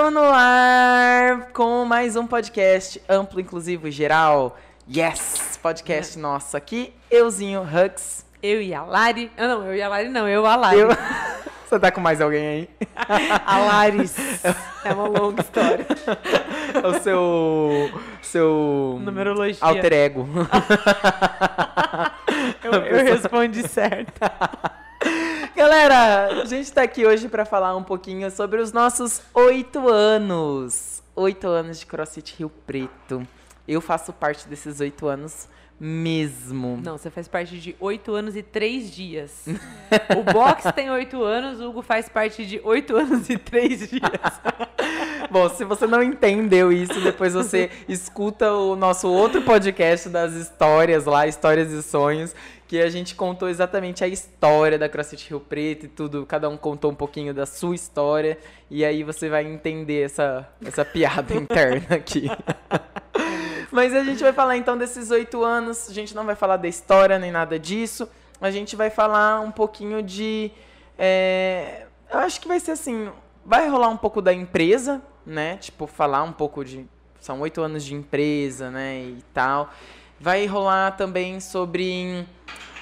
Estamos no ar com mais um podcast amplo, inclusivo e geral. Yes! Podcast é. nosso aqui. Euzinho Hux. Eu e a Lari. Ah, não, eu e a Lari não, eu e a Lari. Eu... Você tá com mais alguém aí? a Laris. É uma longa história. o seu. Seu. Numerologia. Alter ego. eu, eu respondi certo. Galera, a gente está aqui hoje para falar um pouquinho sobre os nossos oito anos. Oito anos de CrossFit Rio Preto. Eu faço parte desses oito anos mesmo. Não, você faz parte de oito anos e três dias. o box tem oito anos, o Hugo faz parte de oito anos e três dias. Bom, se você não entendeu isso, depois você escuta o nosso outro podcast das histórias lá, Histórias e Sonhos, que a gente contou exatamente a história da CrossFit Rio Preto e tudo. Cada um contou um pouquinho da sua história. E aí você vai entender essa, essa piada interna aqui. Mas a gente vai falar então desses oito anos. A gente não vai falar da história nem nada disso. A gente vai falar um pouquinho de. É, eu acho que vai ser assim. Vai rolar um pouco da empresa, né? Tipo, falar um pouco de. São oito anos de empresa, né? E tal. Vai rolar também sobre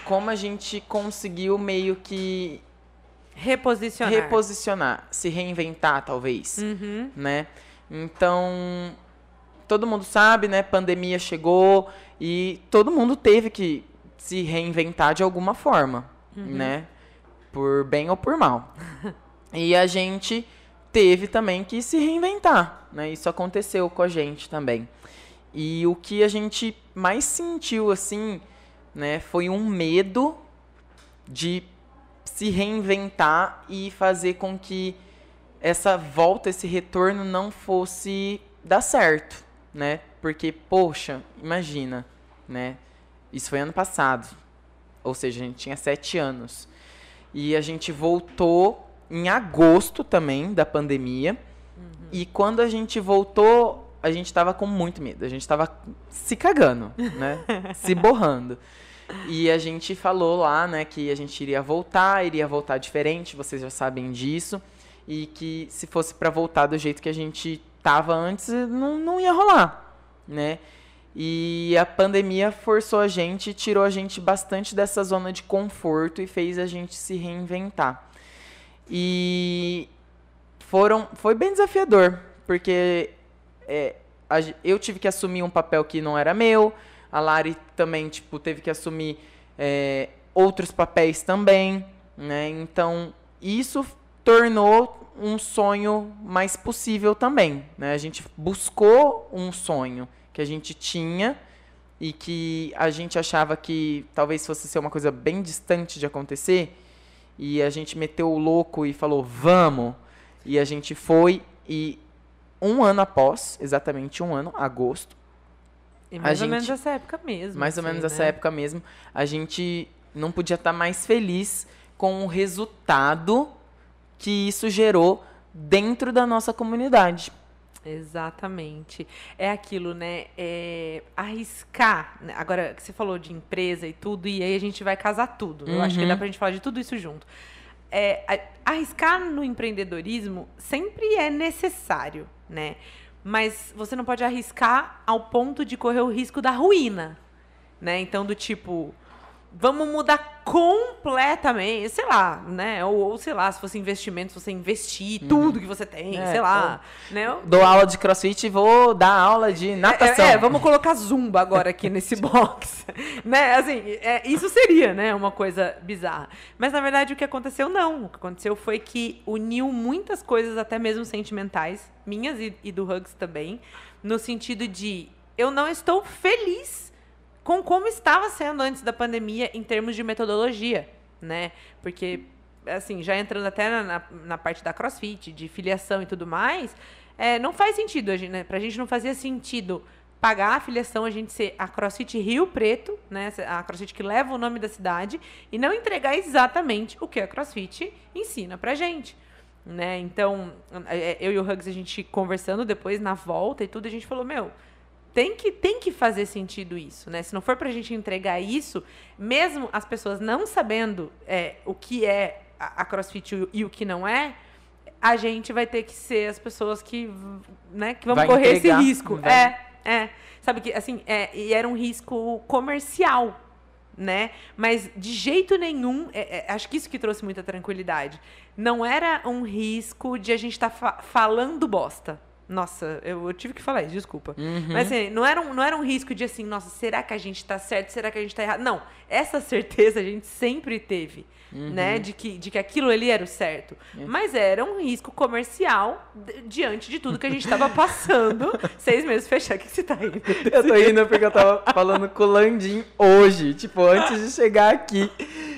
como a gente conseguiu meio que reposicionar, reposicionar, se reinventar talvez, uhum. né? Então todo mundo sabe, né? Pandemia chegou e todo mundo teve que se reinventar de alguma forma, uhum. né? Por bem ou por mal. e a gente teve também que se reinventar, né? Isso aconteceu com a gente também. E o que a gente mais sentiu assim, né, foi um medo de se reinventar e fazer com que essa volta, esse retorno não fosse dar certo, né? Porque, poxa, imagina, né? Isso foi ano passado. Ou seja, a gente tinha sete anos. E a gente voltou em agosto também da pandemia. Uhum. E quando a gente voltou, a gente estava com muito medo. A gente estava se cagando, né? se borrando. E a gente falou lá, né, que a gente iria voltar, iria voltar diferente, vocês já sabem disso. E que se fosse para voltar do jeito que a gente tava antes, não, não ia rolar, né? E a pandemia forçou a gente, tirou a gente bastante dessa zona de conforto e fez a gente se reinventar. E foram, foi bem desafiador, porque é, a, eu tive que assumir um papel que não era meu, a Lari também tipo, teve que assumir é, outros papéis também, né? Então, isso tornou um sonho mais possível também. Né? A gente buscou um sonho que a gente tinha e que a gente achava que talvez fosse ser uma coisa bem distante de acontecer. E a gente meteu o louco e falou, vamos! E a gente foi e um ano após, exatamente um ano, agosto. E mais ou gente, menos essa época mesmo. Mais ou assim, menos né? essa época mesmo. A gente não podia estar mais feliz com o resultado que isso gerou dentro da nossa comunidade. Exatamente. É aquilo, né? É arriscar. Né? Agora, você falou de empresa e tudo, e aí a gente vai casar tudo. Uhum. Eu acho que dá uhum. pra gente falar de tudo isso junto. É, arriscar no empreendedorismo sempre é necessário, né? Mas você não pode arriscar ao ponto de correr o risco da ruína, né? Então, do tipo, vamos mudar completamente, sei lá, né? Ou, ou, sei lá, se fosse investimento, se você investir uhum. tudo que você tem, é, sei lá. Né? Dou aula de crossfit e vou dar aula de natação. É, é, vamos colocar zumba agora aqui nesse box. né? Assim, é, isso seria, né, uma coisa bizarra. Mas na verdade o que aconteceu não. O que aconteceu foi que uniu muitas coisas, até mesmo sentimentais, minhas e, e do Hugs também, no sentido de eu não estou feliz com como estava sendo antes da pandemia em termos de metodologia, né? Porque, assim, já entrando até na, na parte da crossfit, de filiação e tudo mais, é, não faz sentido, né? Pra gente não fazia sentido pagar a filiação, a gente ser a CrossFit Rio Preto, né, a CrossFit que leva o nome da cidade, e não entregar exatamente o que a CrossFit ensina pra gente. Né? Então, é, eu e o Hugs, a gente conversando depois na volta e tudo, a gente falou, meu, tem que, tem que fazer sentido isso, né? Se não for para a gente entregar isso, mesmo as pessoas não sabendo é, o que é a, a CrossFit e o que não é, a gente vai ter que ser as pessoas que, né, que vão vai correr entregar, esse risco. Vai. É, é. Sabe que, assim, é, e era um risco comercial, né? Mas de jeito nenhum, é, é, acho que isso que trouxe muita tranquilidade. Não era um risco de a gente estar tá fa falando bosta. Nossa, eu, eu, tive que falar isso, desculpa. Uhum. Mas assim, não era, um, não era um risco de assim, nossa, será que a gente tá certo? Será que a gente tá errado? Não, essa certeza a gente sempre teve, uhum. né? De que, de que aquilo ali era o certo. Uhum. Mas era um risco comercial diante de tudo que a gente tava passando. seis meses fechar. O que você tá rindo? Eu tô rindo porque eu tava falando com o Landim hoje, tipo, antes de chegar aqui.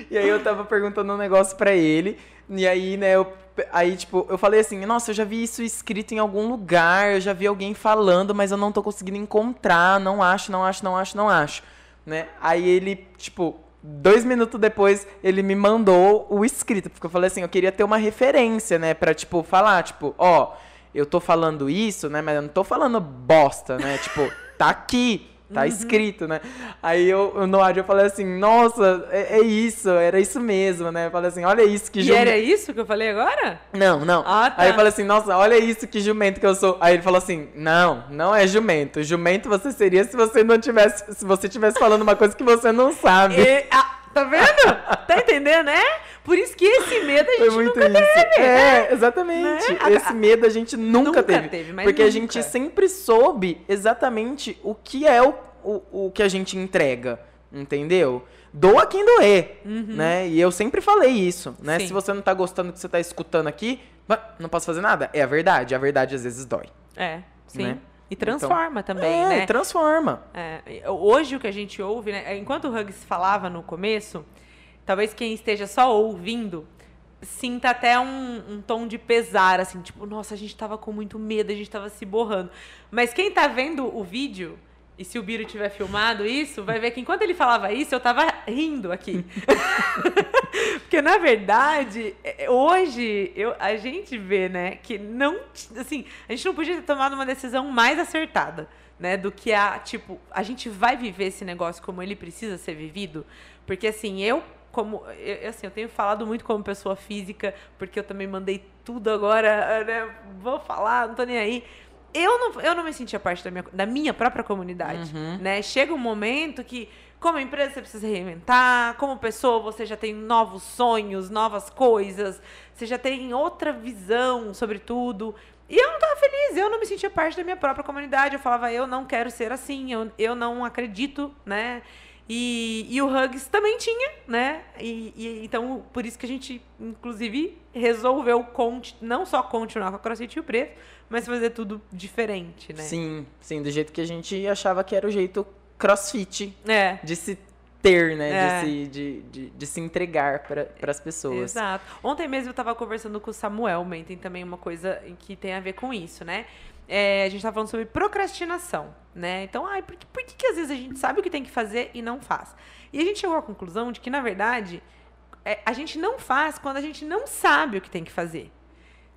E aí eu tava perguntando um negócio para ele. E aí, né, eu Aí, tipo, eu falei assim, nossa, eu já vi isso escrito em algum lugar, eu já vi alguém falando, mas eu não tô conseguindo encontrar, não acho, não acho, não acho, não acho, né? Aí ele, tipo, dois minutos depois, ele me mandou o escrito, porque eu falei assim, eu queria ter uma referência, né, pra, tipo, falar, tipo, ó, eu tô falando isso, né, mas eu não tô falando bosta, né, tipo, tá aqui, Tá uhum. escrito, né? Aí eu, no áudio eu falei assim, nossa, é, é, isso, era isso mesmo, né? Eu falei assim, olha isso que jumento. E era isso que eu falei agora? Não, não. Ah, tá. Aí eu falei assim, nossa, olha isso que jumento que eu sou. Aí ele falou assim, não, não é jumento. Jumento você seria se você não tivesse, se você tivesse falando uma coisa que você não sabe. E, ah, tá vendo? tá entendendo, né? Por isso que esse medo a gente Foi muito nunca isso. teve. É, né? exatamente. Né? Esse medo a gente nunca, nunca teve. teve porque nunca. a gente sempre soube exatamente o que é o, o, o que a gente entrega. Entendeu? Doa quem doer, uhum. né? E eu sempre falei isso, né? Sim. Se você não tá gostando do que você tá escutando aqui, não posso fazer nada. É a verdade. A verdade às vezes dói. É, sim. Né? E transforma então, também, é, né? transforma. É, hoje o que a gente ouve, né? Enquanto o Hugs falava no começo, talvez quem esteja só ouvindo sinta até um, um, tom de pesar, assim, tipo, nossa, a gente tava com muito medo, a gente tava se borrando. Mas quem tá vendo o vídeo, e se o Biro tiver filmado isso, vai ver que enquanto ele falava isso, eu tava rindo aqui. Porque, na verdade, é, hoje eu, a gente vê, né, que não. Assim, a gente não podia ter tomado uma decisão mais acertada, né, do que a. Tipo, a gente vai viver esse negócio como ele precisa ser vivido. Porque, assim, eu como eu, assim, eu tenho falado muito como pessoa física, porque eu também mandei tudo agora, né? Vou falar, não tô nem aí. Eu não, eu não me sentia parte da minha, da minha própria comunidade, uhum. né? Chega um momento que, como empresa, você precisa reinventar, como pessoa, você já tem novos sonhos, novas coisas, você já tem outra visão sobre tudo. E eu não estava feliz, eu não me sentia parte da minha própria comunidade. Eu falava, eu não quero ser assim, eu, eu não acredito, né? E, e o Hugs também tinha, né? E, e, então, por isso que a gente, inclusive, resolveu não só continuar com a CrossFit Rio Preto, mas fazer tudo diferente, né? Sim, sim, do jeito que a gente achava que era o jeito CrossFit é. de se ter, né? É. De, se, de, de, de, se entregar para as pessoas. Exato. Ontem mesmo eu estava conversando com o Samuel, tem também uma coisa que tem a ver com isso, né? É, a gente está falando sobre procrastinação, né? Então, ai, por, que, por que, que às vezes a gente sabe o que tem que fazer e não faz? E a gente chegou à conclusão de que, na verdade, é, a gente não faz quando a gente não sabe o que tem que fazer.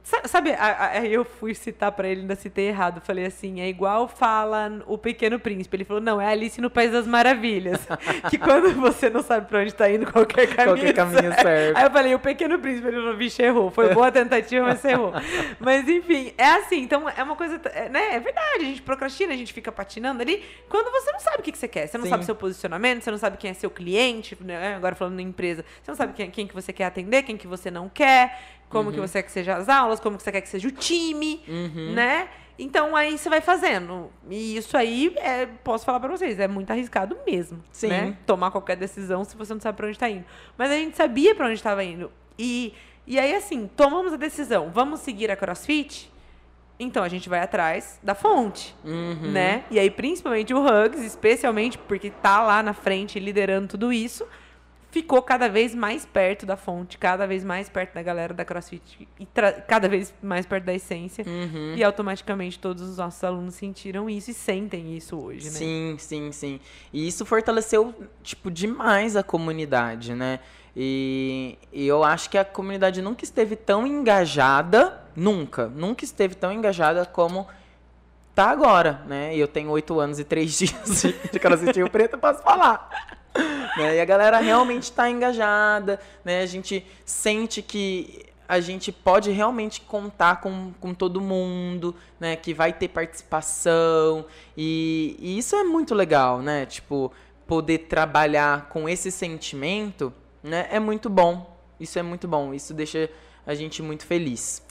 Sabe, aí eu fui citar para ele, ainda citei errado. Falei assim: é igual fala o Pequeno Príncipe. Ele falou: não, é Alice no País das Maravilhas. que quando você não sabe para onde está indo, qualquer caminho. Qualquer caminho serve. serve. Aí eu falei: o Pequeno Príncipe. Ele falou: vixe, errou. Foi boa tentativa, mas errou. mas enfim, é assim. Então é uma coisa. É, né? É verdade, a gente procrastina, a gente fica patinando ali quando você não sabe o que, que você quer. Você não Sim. sabe seu posicionamento, você não sabe quem é seu cliente. Né? Agora falando em empresa, você não sabe quem, quem que você quer atender, quem que você não quer como uhum. que você quer que seja as aulas, como que você quer que seja o time, uhum. né? Então aí você vai fazendo. E isso aí, é, posso falar para vocês, é muito arriscado mesmo. Sim. Né? Tomar qualquer decisão se você não sabe para onde está indo. Mas a gente sabia para onde estava indo. E, e aí, assim, tomamos a decisão, vamos seguir a CrossFit? Então a gente vai atrás da fonte, uhum. né? E aí, principalmente o Hugs, especialmente porque tá lá na frente liderando tudo isso ficou cada vez mais perto da fonte, cada vez mais perto da galera da CrossFit e cada vez mais perto da essência. Uhum. E automaticamente todos os nossos alunos sentiram isso e sentem isso hoje, né? Sim, sim, sim. E isso fortaleceu, tipo, demais a comunidade, né? E, e eu acho que a comunidade nunca esteve tão engajada, nunca, nunca esteve tão engajada como tá agora, né? E eu tenho oito anos e três dias de, de CrossFit Rio Preto, eu posso falar. né? E a galera realmente está engajada, né? A gente sente que a gente pode realmente contar com, com todo mundo, né? Que vai ter participação. E, e isso é muito legal, né? Tipo, poder trabalhar com esse sentimento, né? É muito bom. Isso é muito bom. Isso deixa a gente muito feliz.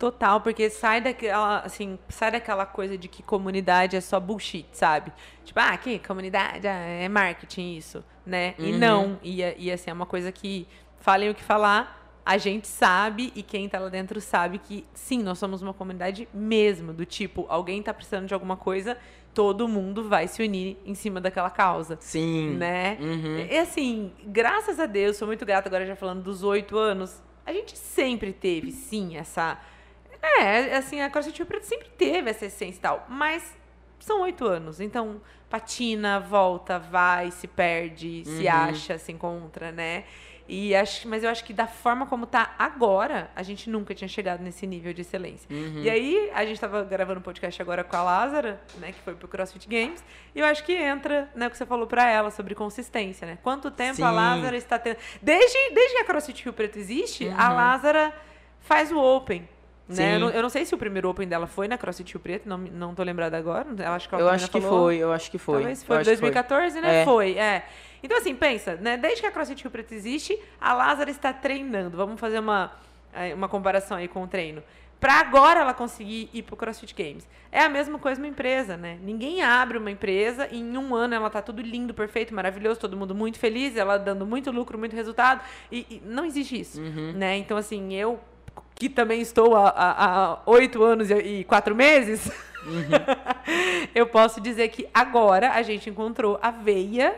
Total, porque sai daquela, assim, sai daquela coisa de que comunidade é só bullshit, sabe? Tipo, ah, que comunidade ah, é marketing isso, né? Uhum. E não, e, e assim, é uma coisa que falem o que falar, a gente sabe e quem tá lá dentro sabe que sim, nós somos uma comunidade mesmo, do tipo, alguém tá precisando de alguma coisa, todo mundo vai se unir em cima daquela causa. Sim. Né? Uhum. E assim, graças a Deus, sou muito grata agora já falando dos oito anos, a gente sempre teve, sim, essa é, assim, a CrossFit Rio sempre teve essa essência e tal, mas são oito anos, então patina, volta, vai, se perde, uhum. se acha, se encontra, né? E acho, mas eu acho que da forma como tá agora, a gente nunca tinha chegado nesse nível de excelência. Uhum. E aí, a gente estava gravando um podcast agora com a Lázara, né, que foi pro CrossFit Games, e eu acho que entra, né, o que você falou para ela sobre consistência, né? Quanto tempo Sim. a Lázara está tendo. Desde, desde que a CrossFit Rio Preto existe, uhum. a Lázara faz o Open. Né? Eu, não, eu, não, sei se o primeiro Open dela foi na CrossFit Rio Preto, não, não tô lembrada agora. Eu acho que, eu acho que foi, eu acho que foi. Talvez foi 2014, foi. né? É. Foi, é. Então, assim, pensa, né? Desde que a CrossFit Rio Preto existe, a Lázara está treinando. Vamos fazer uma, é, uma comparação aí com o treino. Para agora ela conseguir ir pro CrossFit Games. É a mesma coisa uma empresa, né? Ninguém abre uma empresa e em um ano ela tá tudo lindo, perfeito, maravilhoso, todo mundo muito feliz, ela dando muito lucro, muito resultado. E, e não existe isso, uhum. né? Então, assim, eu que também estou há oito anos e quatro meses, uhum. eu posso dizer que agora a gente encontrou a veia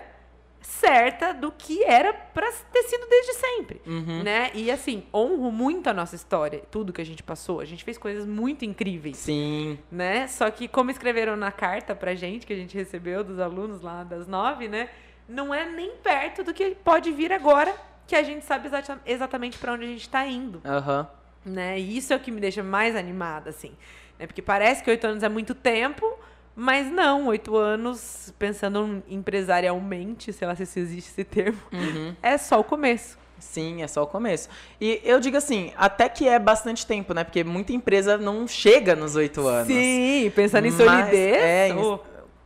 certa do que era para ter sido desde sempre, uhum. né? E assim, honro muito a nossa história, tudo que a gente passou. A gente fez coisas muito incríveis. Sim. Né? Só que como escreveram na carta pra gente que a gente recebeu dos alunos lá das nove, né? Não é nem perto do que pode vir agora, que a gente sabe exatamente para onde a gente está indo. Aham. Uhum né? E isso é o que me deixa mais animada, assim. Né? Porque parece que oito anos é muito tempo, mas não, oito anos, pensando empresarialmente, sei lá se existe esse termo, uhum. é só o começo. Sim, é só o começo. E eu digo assim, até que é bastante tempo, né? Porque muita empresa não chega nos oito anos. Sim, pensando em solidez. É, oh.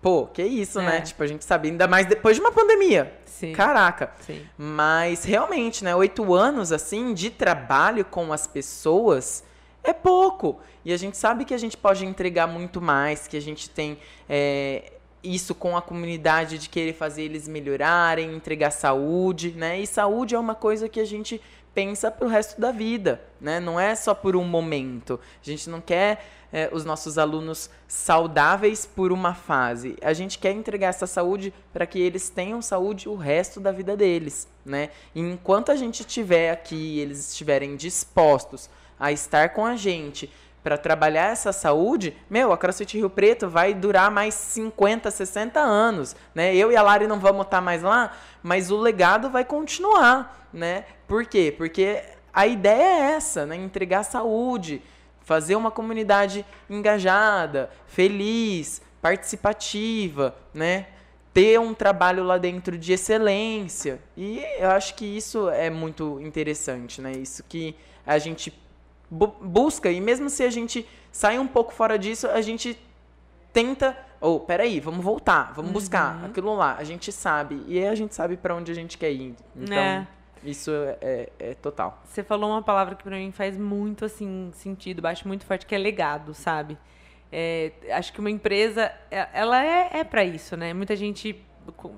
Pô, que isso, né? é. né? Tipo, a gente sabe, ainda mais depois de uma pandemia. Sim. Caraca. Sim. Mas realmente, né? Oito anos, assim, de trabalho com as pessoas é pouco. E a gente sabe que a gente pode entregar muito mais, que a gente tem é, isso com a comunidade de querer fazer eles melhorarem, entregar saúde, né? E saúde é uma coisa que a gente pensa para o resto da vida, né? Não é só por um momento. A gente não quer é, os nossos alunos saudáveis por uma fase. A gente quer entregar essa saúde para que eles tenham saúde o resto da vida deles, né? E enquanto a gente estiver aqui, eles estiverem dispostos a estar com a gente para trabalhar essa saúde, meu, a CrossFit Rio Preto vai durar mais 50, 60 anos, né? Eu e a Lari não vamos estar mais lá, mas o legado vai continuar, né? Por quê? Porque a ideia é essa, né? Entregar saúde, fazer uma comunidade engajada, feliz, participativa, né? Ter um trabalho lá dentro de excelência. E eu acho que isso é muito interessante, né? Isso que a gente bu busca, e mesmo se a gente sai um pouco fora disso, a gente tenta. Ou, oh, peraí, vamos voltar, vamos uhum. buscar aquilo lá. A gente sabe. E aí a gente sabe para onde a gente quer ir. Então, é. Isso é, é, é, total. Você falou uma palavra que para mim faz muito assim sentido, baixo muito forte, que é legado, sabe? É, acho que uma empresa, é, ela é, é para isso, né? Muita gente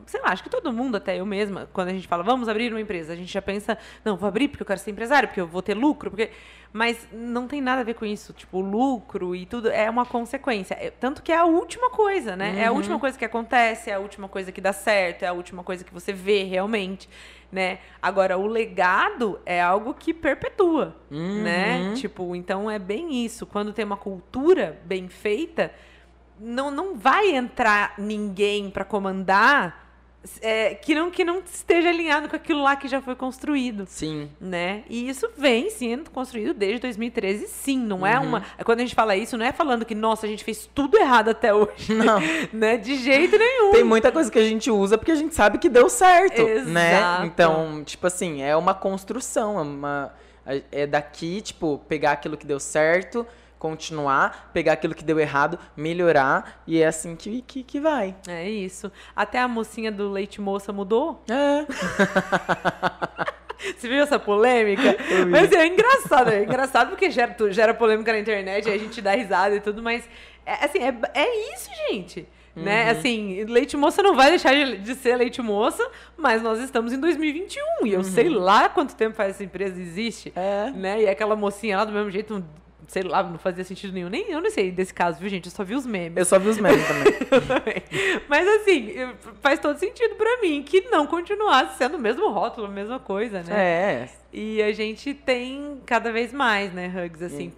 sei lá, acho que todo mundo, até eu mesma, quando a gente fala, vamos abrir uma empresa, a gente já pensa, não, vou abrir porque eu quero ser empresário, porque eu vou ter lucro, porque. Mas não tem nada a ver com isso. Tipo, o lucro e tudo é uma consequência. É, tanto que é a última coisa, né? Uhum. É a última uhum. coisa que acontece, é a última coisa que dá certo, é a última coisa que você vê realmente, né? Agora, o legado é algo que perpetua, uhum. né? Tipo, então é bem isso. Quando tem uma cultura bem feita não, não vai entrar ninguém para comandar é, que, não, que não esteja alinhado com aquilo lá que já foi construído. Sim. Né? E isso vem sendo construído desde 2013, sim. Não é uhum. é uma. Quando a gente fala isso, não é falando que, nossa, a gente fez tudo errado até hoje. Não. né? De jeito nenhum. Tem muita coisa que a gente usa porque a gente sabe que deu certo. Né? Exato. Né? Então, tipo assim, é uma construção, é uma É daqui, tipo, pegar aquilo que deu certo, continuar, pegar aquilo que deu errado, melhorar, e é assim que, que, que vai. É isso. Até a mocinha do leite moça mudou? É. Você viu essa polêmica? Mas é engraçado, é engraçado porque gera, gera polêmica na internet, aí a gente dá risada e tudo, mas é, assim, é, é isso, gente. Né? Uhum. Né? Assim, leite moça não vai deixar de, de, ser leite moça, mas nós estamos em 2021 e eu uhum. sei lá quanto tempo faz essa empresa existe, é. né? E aquela mocinha lá do mesmo jeito sei lá, não fazia sentido nenhum. Nem eu não sei desse caso, viu, gente? Eu só vi os memes. Eu só vi os memes também. também. Mas assim, faz todo sentido para mim que não continuasse sendo o mesmo rótulo, a mesma coisa, né? É. E a gente tem cada vez mais, né, Hugs, assim,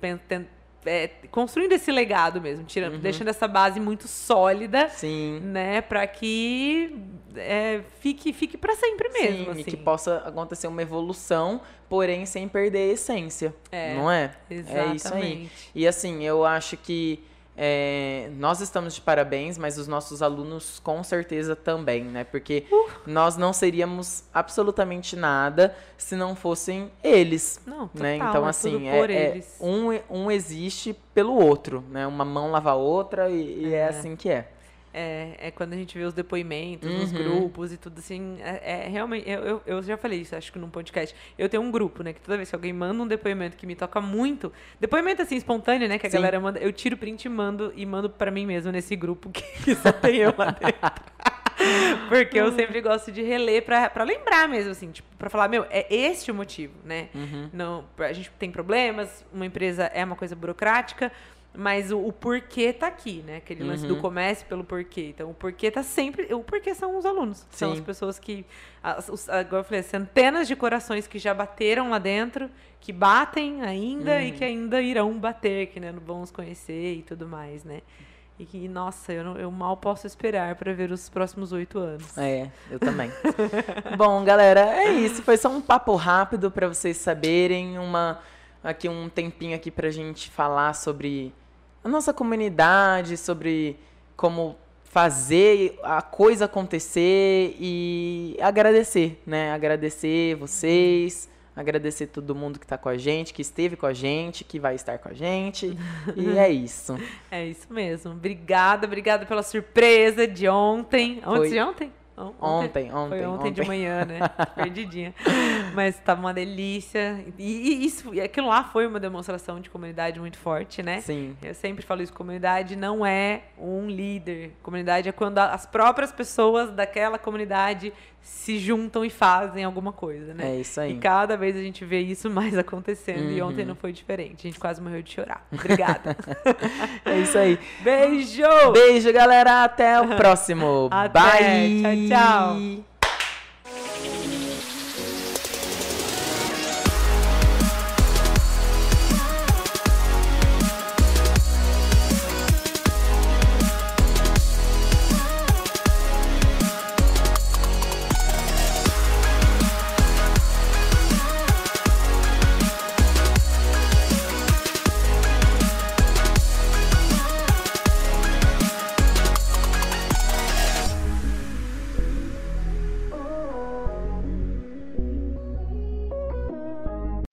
é, construindo esse legado mesmo, tirando, uhum. deixando essa base muito sólida, Sim. né, para que é, fique fique para sempre mesmo, Sim, assim. e que possa acontecer uma evolução, porém sem perder a essência, é, não é? Exatamente. É isso aí. E assim, eu acho que é, nós estamos de parabéns, mas os nossos alunos com certeza também, né? Porque uh. nós não seríamos absolutamente nada se não fossem eles. Não, total, né? Então, é assim, é, é, um, um existe pelo outro, né? Uma mão lava a outra e, e é. é assim que é. É, é quando a gente vê os depoimentos, uhum. os grupos e tudo assim. É, é realmente. Eu, eu, eu, já falei isso, acho que num podcast. Eu tenho um grupo, né? Que toda vez que alguém manda um depoimento que me toca muito. Depoimento assim, espontâneo, né? Que a Sim. galera manda. Eu tiro print e mando e mando para mim mesmo nesse grupo que, que só tem eu lá dentro. Porque eu sempre gosto de reler para lembrar mesmo, assim, tipo, pra falar, meu, é este o motivo, né? Uhum. Não, a gente tem problemas, uma empresa é uma coisa burocrática, mas o, o, porquê tá aqui, né? Aquele lance do uhum. comece pelo porquê. Então, o porquê tá sempre. O porquê são os alunos. São as pessoas que. As, os, agora eu falei, centenas de corações que já bateram lá dentro, que batem ainda uhum. e que ainda irão bater, que né, vão os conhecer e tudo mais, né? E que, nossa, eu, não, eu mal posso esperar para ver os próximos oito anos. É, eu também. Bom, galera, é isso. Foi só um papo rápido para vocês saberem. Uma aqui um tempinho aqui pra gente falar sobre a nossa comunidade, sobre como fazer a coisa acontecer e agradecer, né? Agradecer vocês, agradecer todo mundo que está com a gente, que esteve com a gente, que vai estar com a gente. e é isso. É isso mesmo. Obrigada, obrigada pela surpresa de ontem. Ontem de ontem? Ontem, ontem. Foi ontem, ontem. de manhã, né? Perdidinha. Mas estava uma delícia. E, e, isso, aquilo lá foi uma demonstração de comunidade muito forte, né? Sim. Eu sempre falo isso: comunidade não é um líder. Comunidade é quando as próprias pessoas daquela comunidade se juntam e fazem alguma coisa, né? É isso aí. E cada vez a gente vê isso mais acontecendo. Uhum. E ontem não foi diferente. A gente quase morreu de chorar. Obrigada. é isso aí. Beijo! Beijo, galera. Até o próximo. Até. Bye. Tchau, tchau.